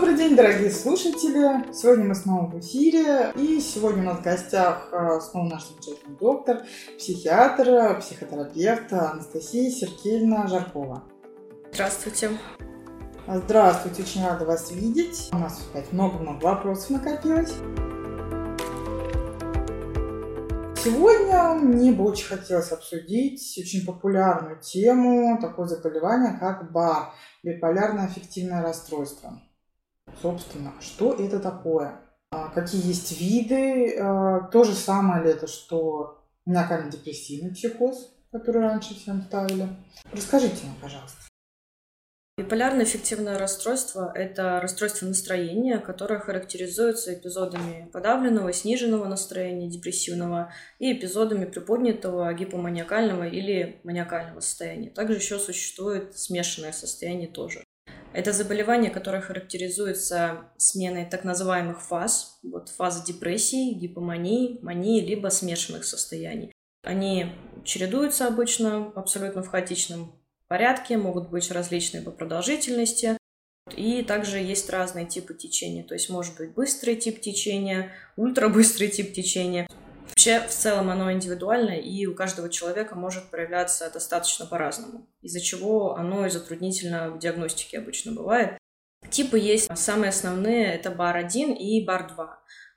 Добрый день, дорогие слушатели! Сегодня мы снова в эфире, и сегодня у нас в гостях э, снова наш замечательный доктор, психиатр, психотерапевт Анастасия Сергеевна Жаркова. Здравствуйте. Здравствуйте, очень рада вас видеть. У нас опять много-много вопросов накопилось. Сегодня мне бы очень хотелось обсудить очень популярную тему, такое заболевание, как БАР, биполярное аффективное расстройство. Собственно, что это такое? А, какие есть виды? А, то же самое ли это, что маниакально-депрессивный психоз, который раньше всем ставили? Расскажите нам, пожалуйста. Биполярное эффективное расстройство – это расстройство настроения, которое характеризуется эпизодами подавленного, сниженного настроения, депрессивного и эпизодами приподнятого гипоманиакального или маниакального состояния. Также еще существует смешанное состояние тоже. Это заболевание, которое характеризуется сменой так называемых фаз. Вот фаза депрессии, гипомании, мании, либо смешанных состояний. Они чередуются обычно абсолютно в хаотичном порядке, могут быть различные по продолжительности. И также есть разные типы течения. То есть может быть быстрый тип течения, ультрабыстрый тип течения. Вообще, в целом оно индивидуально, и у каждого человека может проявляться достаточно по-разному, из-за чего оно и затруднительно в диагностике обычно бывает. Типы есть самые основные, это бар-1 и бар-2.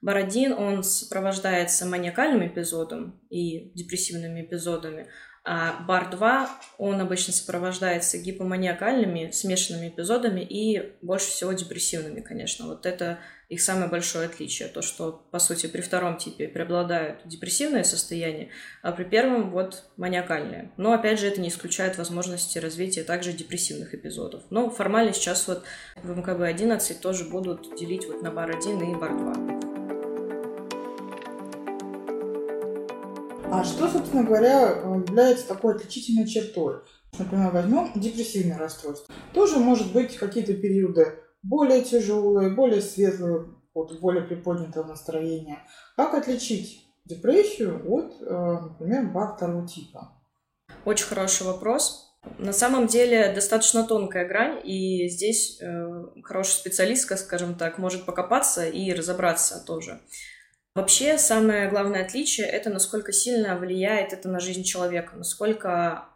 Бар-1, он сопровождается маниакальным эпизодом и депрессивными эпизодами, а бар-2, он обычно сопровождается гипоманиакальными смешанными эпизодами и больше всего депрессивными, конечно. Вот это их самое большое отличие. То, что, по сути, при втором типе преобладают депрессивные состояния, а при первом вот маниакальные. Но, опять же, это не исключает возможности развития также депрессивных эпизодов. Но формально сейчас вот в МКБ-11 тоже будут делить вот на бар-1 и бар-2. А что, собственно говоря, является такой отличительной чертой? Например, возьмем депрессивное расстройство. Тоже может быть какие-то периоды более тяжелые, более светлые, от более приподнятого настроения. Как отличить депрессию от, э, например, бар второго типа? Очень хороший вопрос. На самом деле достаточно тонкая грань, и здесь э, хороший специалист, скажем так, может покопаться и разобраться тоже. Вообще, самое главное отличие — это насколько сильно влияет это на жизнь человека, насколько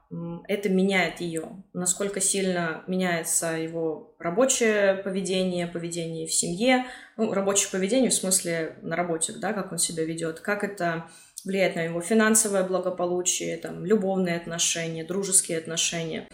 это меняет ее, насколько сильно меняется его рабочее поведение, поведение в семье, ну, рабочее поведение в смысле на работе, да, как он себя ведет, как это влияет на его финансовое благополучие, там, любовные отношения, дружеские отношения.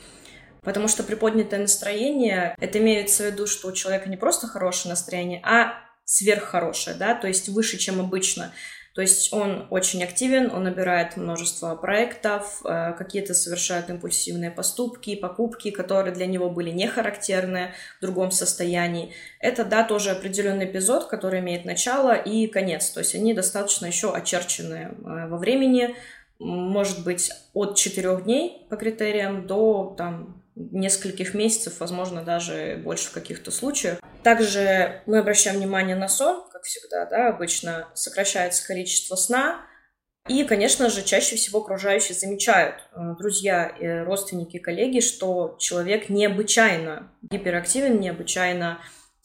Потому что приподнятое настроение, это имеется в виду, что у человека не просто хорошее настроение, а сверххорошее, да, то есть выше, чем обычно. То есть он очень активен, он набирает множество проектов, э, какие-то совершает импульсивные поступки, покупки, которые для него были не характерны в другом состоянии. Это, да, тоже определенный эпизод, который имеет начало и конец. То есть они достаточно еще очерчены э, во времени, может быть, от 4 дней по критериям до там, нескольких месяцев, возможно, даже больше в каких-то случаях. Также мы обращаем внимание на сон, как всегда, да, обычно сокращается количество сна, и, конечно же, чаще всего окружающие замечают, э, друзья, родственники, коллеги, что человек необычайно гиперактивен, необычайно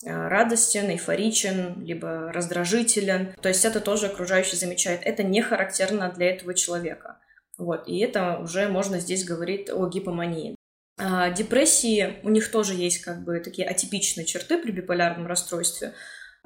э, радостен, эйфоричен, либо раздражителен. То есть это тоже окружающий замечает. Это не характерно для этого человека. Вот, и это уже можно здесь говорить о гипомании. А, депрессии, у них тоже есть как бы такие атипичные черты при биполярном расстройстве.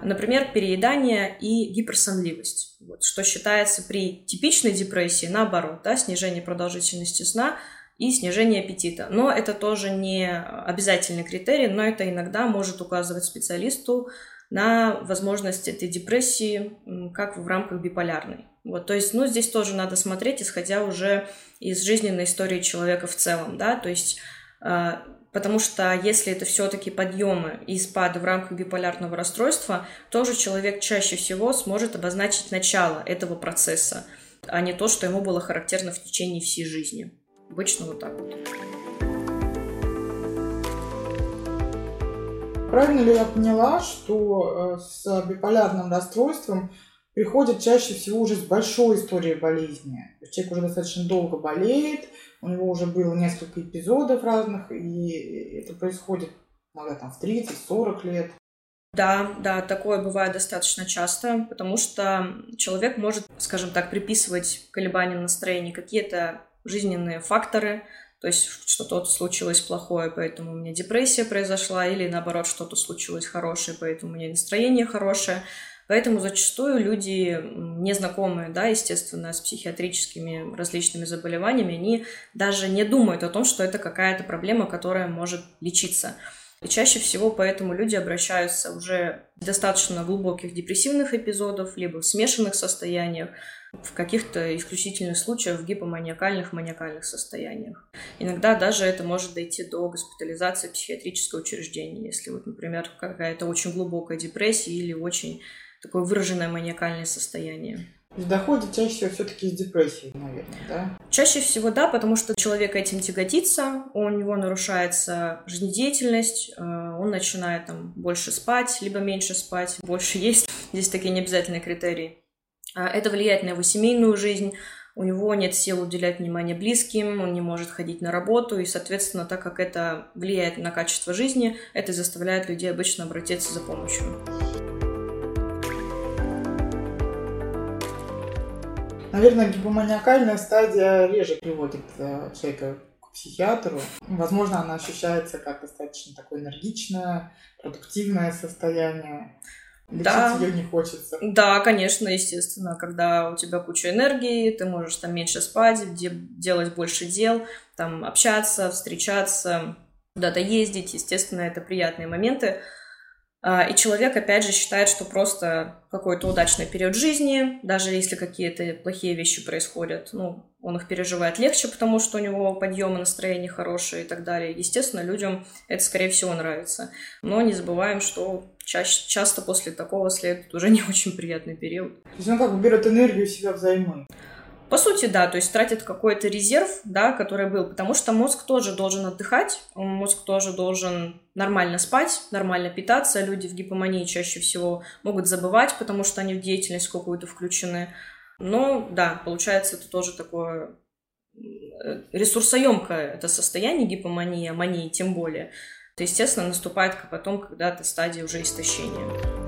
Например, переедание и гиперсонливость, вот, что считается при типичной депрессии наоборот, да, снижение продолжительности сна и снижение аппетита. Но это тоже не обязательный критерий, но это иногда может указывать специалисту на возможность этой депрессии как в рамках биполярной. Вот, то есть, ну, здесь тоже надо смотреть, исходя уже из жизненной истории человека в целом, да, то есть потому что если это все-таки подъемы и спады в рамках биполярного расстройства, тоже человек чаще всего сможет обозначить начало этого процесса, а не то, что ему было характерно в течение всей жизни. Обычно вот так вот. Правильно ли я поняла, что э, с биполярным расстройством приходит чаще всего уже с большой историей болезни? Человек уже достаточно долго болеет, у него уже было несколько эпизодов разных, и это происходит иногда там в 30-40 лет. Да, да, такое бывает достаточно часто, потому что человек может, скажем так, приписывать колебаниям настроения какие-то жизненные факторы, то есть что-то случилось плохое, поэтому у меня депрессия произошла, или наоборот, что-то случилось хорошее, поэтому у меня настроение хорошее. Поэтому зачастую люди, незнакомые, да, естественно, с психиатрическими различными заболеваниями, они даже не думают о том, что это какая-то проблема, которая может лечиться. И чаще всего поэтому люди обращаются уже достаточно глубоких депрессивных эпизодов, либо в смешанных состояниях, в каких-то исключительных случаях в гипоманиакальных, маниакальных состояниях. Иногда даже это может дойти до госпитализации психиатрического учреждения, если вот, например, какая-то очень глубокая депрессия или очень такое выраженное маниакальное состояние. Доходит чаще всего все-таки из депрессии, наверное, да? Чаще всего да, потому что человек этим тяготится, у него нарушается жизнедеятельность, э, он начинает там больше спать, либо меньше спать, больше есть. Здесь такие необязательные критерии. А это влияет на его семейную жизнь, у него нет сил уделять внимание близким, он не может ходить на работу, и, соответственно, так как это влияет на качество жизни, это заставляет людей обычно обратиться за помощью. Наверное, гипоманиакальная стадия реже приводит э, человека к психиатру. Возможно, она ощущается как достаточно такое энергичное, продуктивное состояние. Лечить да. ее не хочется. Да, конечно, естественно. Когда у тебя куча энергии, ты можешь там меньше спать, делать больше дел, там общаться, встречаться, куда-то ездить. Естественно, это приятные моменты. А, и человек, опять же, считает, что просто какой-то удачный период жизни, даже если какие-то плохие вещи происходят, ну, он их переживает легче, потому что у него подъемы настроение хорошее и так далее. Естественно, людям это, скорее всего, нравится. Но не забываем, что чаще, часто после такого следует уже не очень приятный период. То есть он как бы берет энергию себя взаймы. По сути, да, то есть тратит какой-то резерв, да, который был, потому что мозг тоже должен отдыхать, мозг тоже должен нормально спать, нормально питаться. Люди в гипомании чаще всего могут забывать, потому что они в деятельность какую-то включены. Но да, получается, это тоже такое э, ресурсоемкое это состояние гипомании, мании тем более. То, естественно, наступает потом, когда ты стадия уже истощения.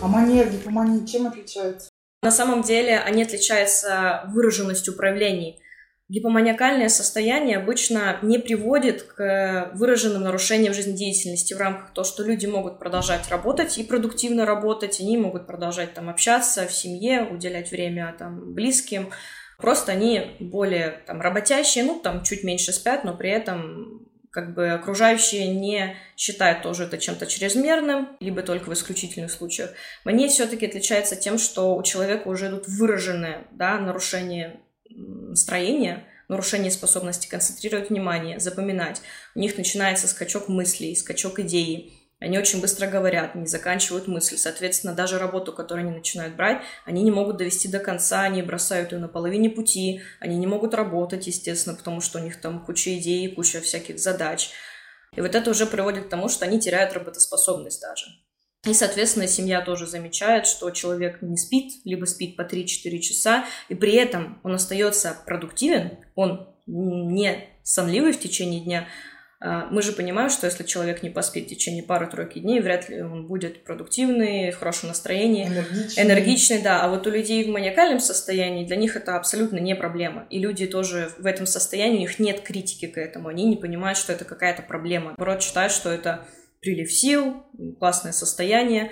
А мания и гипомания чем отличаются? На самом деле они отличаются выраженностью проявлений. Гипоманиакальное состояние обычно не приводит к выраженным нарушениям жизнедеятельности в рамках того, что люди могут продолжать работать и продуктивно работать, они могут продолжать там общаться в семье, уделять время там близким. Просто они более там работящие, ну там чуть меньше спят, но при этом как бы окружающие не считают тоже это чем-то чрезмерным, либо только в исключительных случаях. Мания все-таки отличается тем, что у человека уже идут выраженные да, нарушения настроения, нарушение способности концентрировать внимание, запоминать. У них начинается скачок мыслей, скачок идей. Они очень быстро говорят, не заканчивают мысль. Соответственно, даже работу, которую они начинают брать, они не могут довести до конца, они бросают ее на половине пути, они не могут работать, естественно, потому что у них там куча идей, куча всяких задач. И вот это уже приводит к тому, что они теряют работоспособность даже. И, соответственно, семья тоже замечает, что человек не спит, либо спит по 3-4 часа, и при этом он остается продуктивен, он не сонливый в течение дня, мы же понимаем, что если человек не поспит в течение пары-тройки дней, вряд ли он будет продуктивный, в хорошем настроении, энергичный. энергичный, да. А вот у людей в маниакальном состоянии для них это абсолютно не проблема. И люди тоже в этом состоянии, у них нет критики к этому, они не понимают, что это какая-то проблема. Наоборот, считают, что это прилив сил, классное состояние.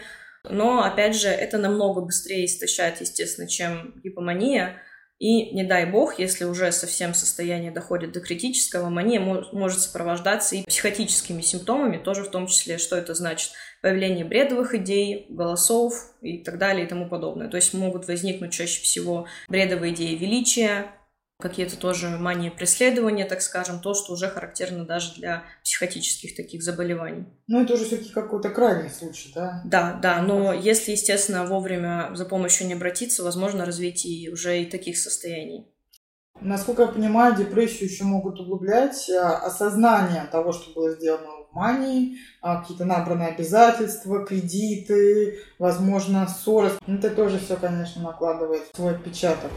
Но, опять же, это намного быстрее истощает, естественно, чем гипомания. И не дай бог, если уже совсем состояние доходит до критического, мания может сопровождаться и психотическими симптомами, тоже в том числе, что это значит, появление бредовых идей, голосов и так далее и тому подобное. То есть могут возникнуть чаще всего бредовые идеи величия, какие-то тоже мании преследования, так скажем, то, что уже характерно даже для психотических таких заболеваний. Ну, это уже все-таки какой-то крайний случай, да? Да, да, но если, естественно, вовремя за помощью не обратиться, возможно развитие уже и таких состояний. Насколько я понимаю, депрессию еще могут углублять а, осознание того, что было сделано в мании, а, какие-то набранные обязательства, кредиты, возможно, ссоры. Это тоже все, конечно, накладывает свой отпечаток.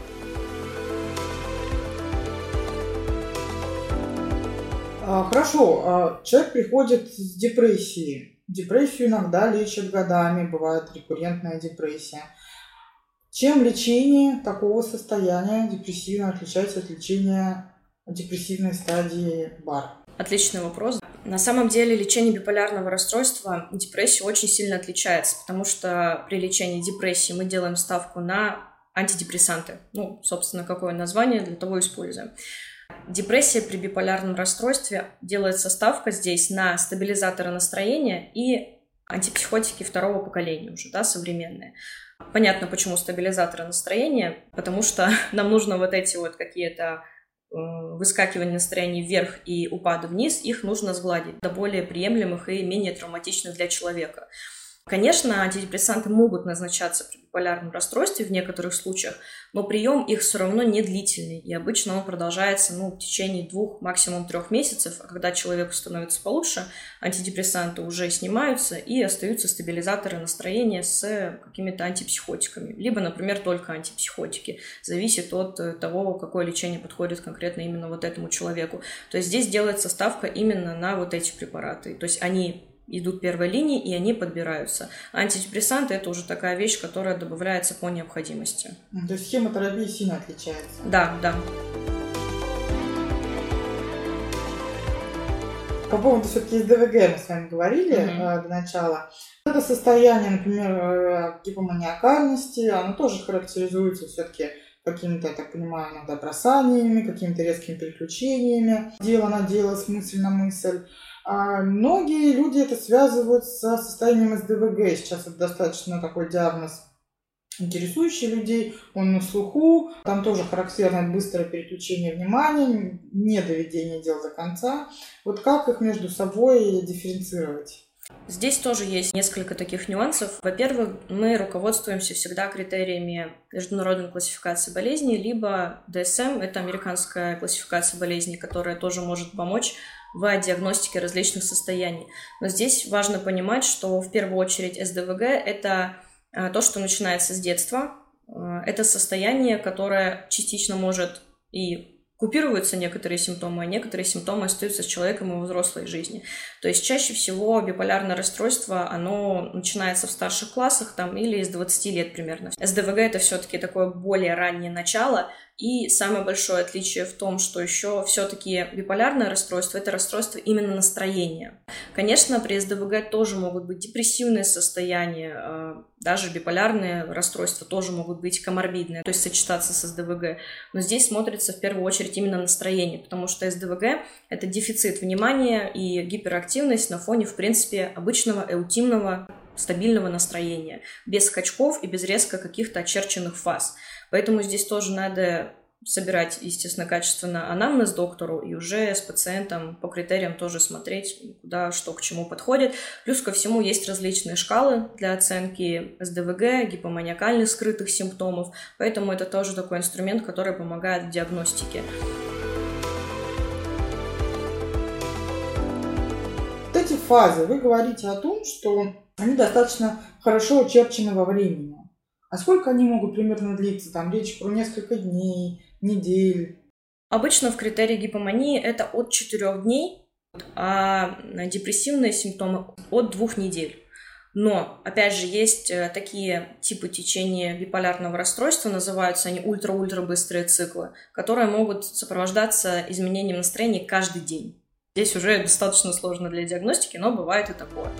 Хорошо, а, человек приходит с депрессией. Депрессию иногда лечат годами, бывает рекуррентная депрессия. Чем лечение такого состояния депрессивного отличается от лечения депрессивной стадии БАР? Отличный вопрос. На самом деле лечение биполярного расстройства депрессии очень сильно отличается, потому что при лечении депрессии мы делаем ставку на антидепрессанты. Ну, собственно, какое название, для того используем. Депрессия при биполярном расстройстве делается ставка здесь на стабилизаторы настроения и антипсихотики второго поколения уже, да, современные. Понятно, почему стабилизаторы настроения, потому что нам нужно вот эти вот какие-то э, выскакивания настроения вверх и упады вниз, их нужно сгладить до более приемлемых и менее травматичных для человека. Конечно, антидепрессанты могут назначаться при биполярном расстройстве в некоторых случаях, но прием их все равно не длительный, и обычно он продолжается ну, в течение двух, максимум трех месяцев, а когда человеку становится получше, антидепрессанты уже снимаются и остаются стабилизаторы настроения с какими-то антипсихотиками, либо, например, только антипсихотики, зависит от э, того, какое лечение подходит конкретно именно вот этому человеку. То есть здесь делается ставка именно на вот эти препараты, то есть они идут первой линии, и они подбираются. Антидепрессанты – это уже такая вещь, которая добавляется по необходимости. То есть схема терапии сильно отличается? Да, да. По поводу все-таки СДВГ мы с вами говорили mm-hmm. до начала. Это состояние, например, э, гипоманиакальности, оно тоже характеризуется все-таки какими-то, я так понимаю, иногда бросаниями, какими-то резкими переключениями, дело на дело, с мысль на мысль. А многие люди это связывают со состоянием СДВГ. Сейчас это достаточно такой диагноз интересующий людей, он на слуху, там тоже характерно быстрое переключение внимания, не доведение дел до конца. Вот как их между собой дифференцировать? Здесь тоже есть несколько таких нюансов. Во-первых, мы руководствуемся всегда критериями международной классификации болезней, либо DSM, это американская классификация болезней, которая тоже может помочь в диагностике различных состояний. Но здесь важно понимать, что в первую очередь СДВГ – это а, то, что начинается с детства. А, это состояние, которое частично может и купируются некоторые симптомы, а некоторые симптомы остаются с человеком и в взрослой жизни. То есть чаще всего биполярное расстройство, оно начинается в старших классах там, или из 20 лет примерно. СДВГ это все-таки такое более раннее начало, и самое большое отличие в том, что еще все-таки биполярное расстройство – это расстройство именно настроения. Конечно, при СДВГ тоже могут быть депрессивные состояния, а, даже биполярные расстройства тоже могут быть коморбидные, то есть сочетаться с СДВГ. Но здесь смотрится в первую очередь именно настроение, потому что СДВГ – это дефицит внимания и гиперактивность на фоне, в принципе, обычного эутимного стабильного настроения, без скачков и без резко каких-то очерченных фаз. Поэтому здесь тоже надо собирать, естественно, качественно анамнез доктору и уже с пациентом по критериям тоже смотреть, куда что к чему подходит. Плюс ко всему есть различные шкалы для оценки СДВГ, гипоманиакальных скрытых симптомов, поэтому это тоже такой инструмент, который помогает в диагностике. Вот эти фазы, вы говорите о том, что они достаточно хорошо очерчены во времени. А сколько они могут примерно длиться? Там речь про несколько дней, недель. Обычно в критерии гипомании это от 4 дней, а депрессивные симптомы от 2 недель. Но, опять же, есть э, такие типы течения биполярного расстройства, называются они ультра-ультра быстрые циклы, которые могут сопровождаться изменением настроения каждый день. Здесь уже достаточно сложно для диагностики, но бывает и такое.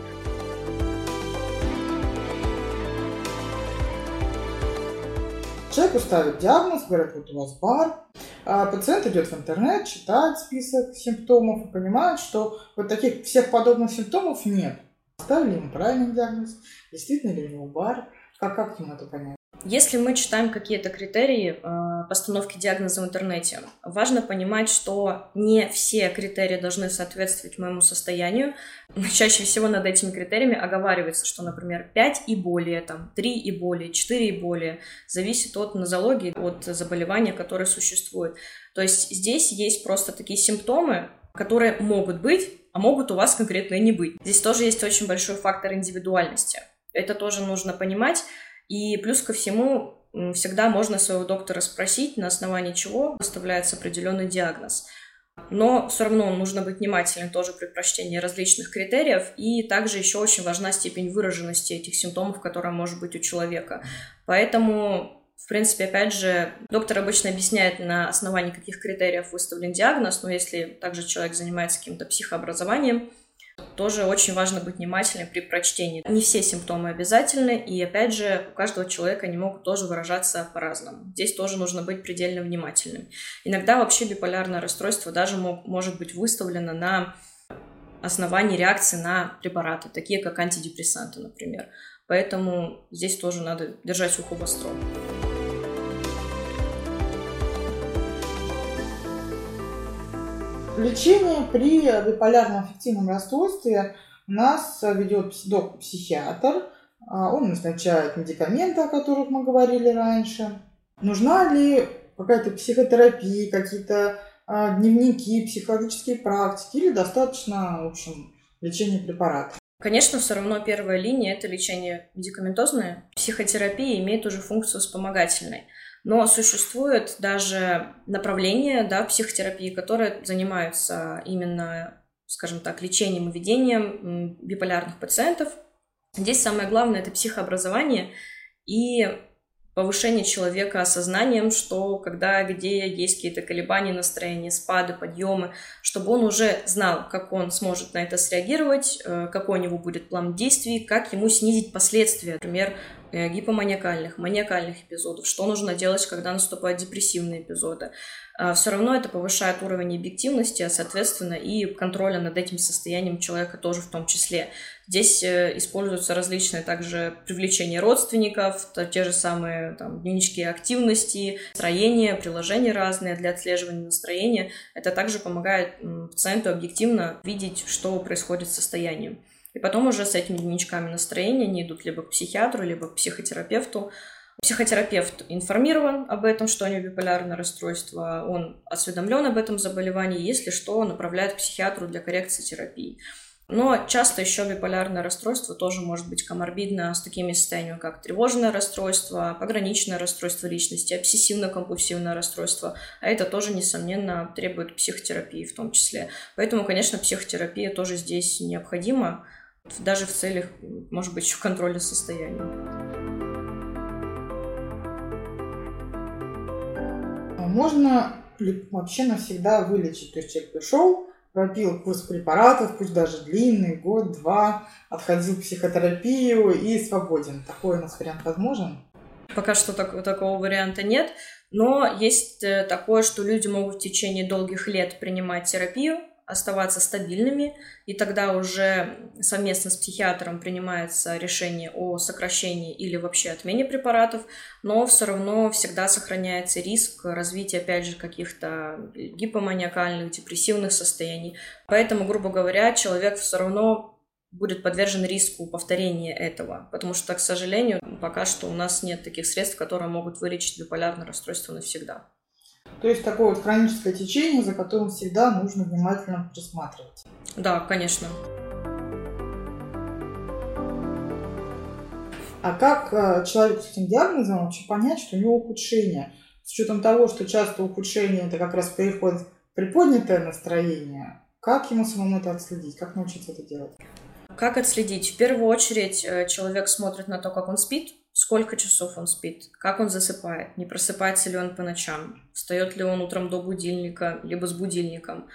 Человеку ставят диагноз, говорят, вот у вас бар. А пациент идет в интернет, читает список симптомов и понимает, что вот таких всех подобных симптомов нет. Ставили ему правильный диагноз, действительно ли у него бар, как, как ему это понять? Если мы читаем какие-то критерии э, постановки диагноза в интернете, важно понимать, что не все критерии должны соответствовать моему состоянию. Чаще всего над этими критериями оговаривается, что, например, 5 и более, там, 3 и более, 4 и более, зависит от нозологии, от заболевания, которое существует. То есть здесь есть просто такие симптомы, которые могут быть, а могут у вас конкретно и не быть. Здесь тоже есть очень большой фактор индивидуальности. Это тоже нужно понимать. И плюс ко всему, всегда можно своего доктора спросить, на основании чего выставляется определенный диагноз. Но все равно нужно быть внимательным тоже при прочтении различных критериев. И также еще очень важна степень выраженности этих симптомов, которая может быть у человека. Поэтому в принципе, опять же, доктор обычно объясняет, на основании каких критериев выставлен диагноз, но если также человек занимается каким-то психообразованием, тоже очень важно быть внимательным при прочтении. Не все симптомы обязательны, и опять же, у каждого человека они могут тоже выражаться по-разному. Здесь тоже нужно быть предельно внимательным. Иногда вообще биполярное расстройство даже мог, может быть выставлено на основании реакции на препараты, такие как антидепрессанты, например. Поэтому здесь тоже надо держать ухо востро. Лечение при биполярном аффективном расстройстве у нас ведет доктор-психиатр. А, он назначает медикаменты, о которых мы говорили раньше. Нужна ли какая-то психотерапия, какие-то а, дневники, психологические практики или достаточно, в общем, лечения препаратов? Конечно, все равно первая линия – это лечение медикаментозное. Психотерапия имеет уже функцию вспомогательной. Но существует даже направление да, психотерапии, которые занимаются именно, скажем так, лечением и ведением биполярных пациентов. Здесь самое главное – это психообразование и повышение человека осознанием, что когда, где есть какие-то колебания настроения, спады, подъемы, чтобы он уже знал, как он сможет на это среагировать, э, какой у него будет план действий, как ему снизить последствия, например, гипоманиакальных, маниакальных эпизодов, что нужно делать, когда наступают депрессивные эпизоды. А, Все равно это повышает уровень объективности, а соответственно и контроля над этим состоянием человека тоже в том числе. Здесь э, используются различные также привлечения родственников, те же самые там, дневнички активности, настроения, приложения разные для отслеживания настроения. Это также помогает пациенту объективно видеть, что происходит с состоянием. И потом уже с этими дневничками настроения они идут либо к психиатру, либо к психотерапевту. Психотерапевт информирован об этом, что у него биполярное расстройство, он осведомлен об этом заболевании, если что, направляет к психиатру для коррекции терапии. Но часто еще биполярное расстройство тоже может быть коморбидно с такими состояниями, как тревожное расстройство, пограничное расстройство личности, обсессивно-компульсивное расстройство. А это тоже, несомненно, требует психотерапии в том числе. Поэтому, конечно, психотерапия тоже здесь необходима даже в целях, может быть, еще контроля состояния. А можно ли вообще навсегда вылечить? То есть человек пришел, пропил курс препаратов, пусть даже длинный, год-два, отходил в психотерапию и свободен. Такой у нас вариант возможен? Пока что так, такого варианта нет, но есть э, такое, что люди могут в течение долгих лет принимать терапию, оставаться стабильными, и тогда уже совместно с психиатром принимается решение о сокращении или вообще отмене препаратов, но все равно всегда сохраняется риск развития, опять же, каких-то гипоманиакальных, депрессивных состояний. Поэтому, грубо говоря, человек все равно будет подвержен риску повторения этого, потому что, к сожалению, пока что у нас нет таких средств, которые могут вылечить биполярное расстройство навсегда. То есть такое вот хроническое течение, за которым всегда нужно внимательно присматривать. Да, конечно. А как э, человеку с этим диагнозом вообще понять, что у него ухудшение? С учетом того, что часто ухудшение это как раз переход в приподнятое настроение, как ему самому это отследить? Как научиться это делать? Как отследить? В первую очередь э, человек смотрит на то, как он спит, сколько часов он спит, как он засыпает, не просыпается ли он по ночам, встает ли он утром до будильника, либо с будильником.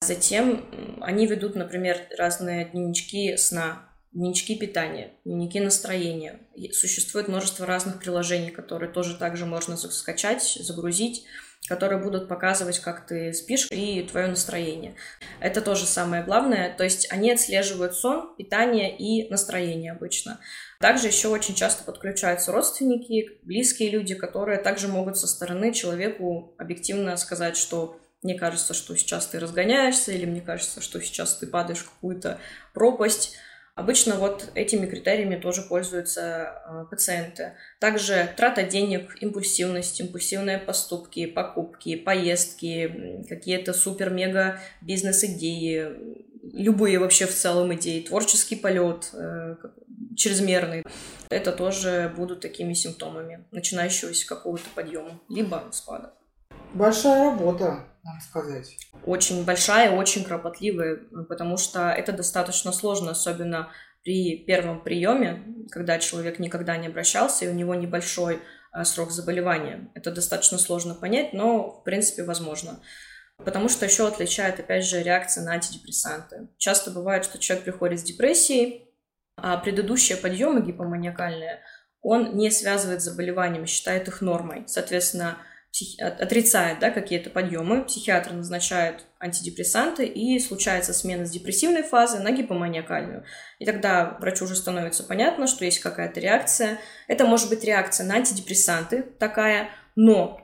Затем они ведут, например, разные дневнички сна, дневнички питания, дневники настроения. Существует множество разных приложений, которые тоже также можно скачать, загрузить которые будут показывать, как ты спишь и твое настроение. Это тоже самое главное. То есть они отслеживают сон, питание и настроение обычно. Также еще очень часто подключаются родственники, близкие люди, которые также могут со стороны человеку объективно сказать, что мне кажется, что сейчас ты разгоняешься, или мне кажется, что сейчас ты падаешь в какую-то пропасть. Обычно вот этими критериями тоже пользуются э, пациенты. Также трата денег, импульсивность, импульсивные поступки, покупки, поездки, какие-то супер-мега бизнес-идеи, любые вообще в целом идеи, творческий полет, э, чрезмерный. Это тоже будут такими симптомами начинающегося какого-то подъема, либо спада. Большая работа. Сказать. Очень большая, очень кропотливая, потому что это достаточно сложно, особенно при первом приеме, когда человек никогда не обращался, и у него небольшой а, срок заболевания. Это достаточно сложно понять, но, в принципе, возможно. Потому что еще отличает, опять же, реакция на антидепрессанты. Часто бывает, что человек приходит с депрессией, а предыдущие подъемы гипоманиакальные он не связывает с заболеваниями, считает их нормой. Соответственно, психи... отрицает да, какие-то подъемы, психиатр назначает антидепрессанты, и случается смена с депрессивной фазы на гипоманиакальную. И тогда врачу уже становится понятно, что есть какая-то реакция. Это может быть реакция на антидепрессанты такая, но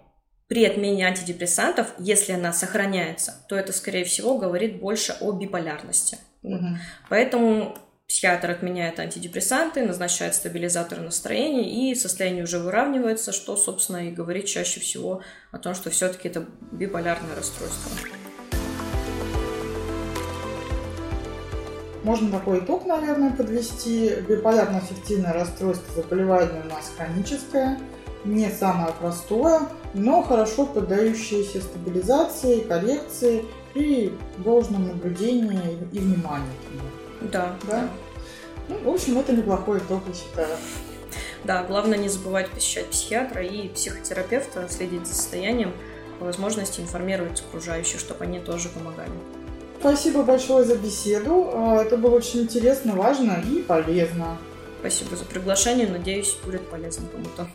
при отмене антидепрессантов, если она сохраняется, то это, скорее всего, говорит больше о биполярности. Угу. Поэтому психиатр отменяет антидепрессанты, назначает стабилизаторы настроения, и состояние уже выравнивается, что, собственно, и говорит чаще всего о том, что все-таки это биполярное расстройство. Можно такой итог, наверное, подвести. Биполярно-аффективное расстройство заболевание у нас хроническое, не самое простое, но хорошо поддающееся стабилизации, коррекции и должному наблюдению и вниманию к нему. Да. Да? Ну, в общем, это неплохой итог, я считаю. Да, главное не забывать посещать психиатра и психотерапевта, следить за состоянием, по возможности информировать окружающих, чтобы они тоже помогали. Спасибо большое за беседу. А, это было очень интересно, важно и полезно. Спасибо за приглашение. Надеюсь, будет полезно кому-то.